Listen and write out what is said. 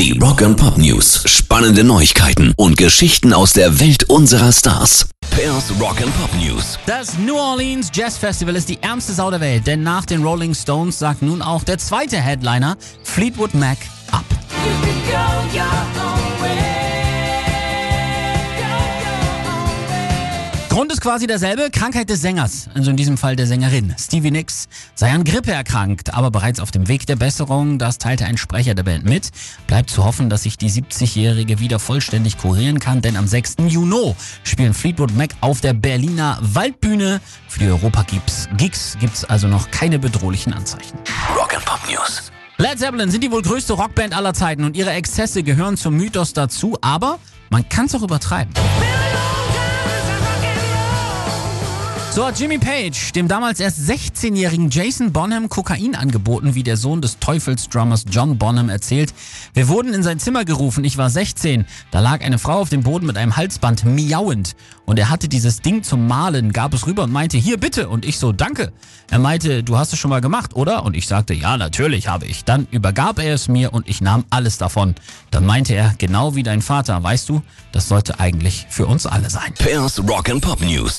Die Rock and Pop News. Spannende Neuigkeiten und Geschichten aus der Welt unserer Stars. Pairs Rock and Pop News. Das New Orleans Jazz Festival ist die ärmste Sau der Welt, denn nach den Rolling Stones sagt nun auch der zweite Headliner Fleetwood Mac Grund ist quasi derselbe, Krankheit des Sängers, also in diesem Fall der Sängerin. Stevie Nicks sei an Grippe erkrankt, aber bereits auf dem Weg der Besserung, das teilte ein Sprecher der Band mit. Bleibt zu hoffen, dass sich die 70-Jährige wieder vollständig kurieren kann, denn am 6. Juni spielen Fleetwood Mac auf der Berliner Waldbühne. Für die Europa-Gigs gibt's also noch keine bedrohlichen Anzeichen. Rock and Pop News. Led Zeppelin sind die wohl größte Rockband aller Zeiten und ihre Exzesse gehören zum Mythos dazu, aber man kann's auch übertreiben. So hat Jimmy Page dem damals erst 16-jährigen Jason Bonham Kokain angeboten, wie der Sohn des Teufelsdrummers John Bonham erzählt. Wir wurden in sein Zimmer gerufen, ich war 16. Da lag eine Frau auf dem Boden mit einem Halsband, miauend. Und er hatte dieses Ding zum Malen, gab es rüber und meinte, hier bitte. Und ich so, danke. Er meinte, du hast es schon mal gemacht, oder? Und ich sagte, ja, natürlich habe ich. Dann übergab er es mir und ich nahm alles davon. Dann meinte er, genau wie dein Vater, weißt du, das sollte eigentlich für uns alle sein. Pairs Rock and Pop News.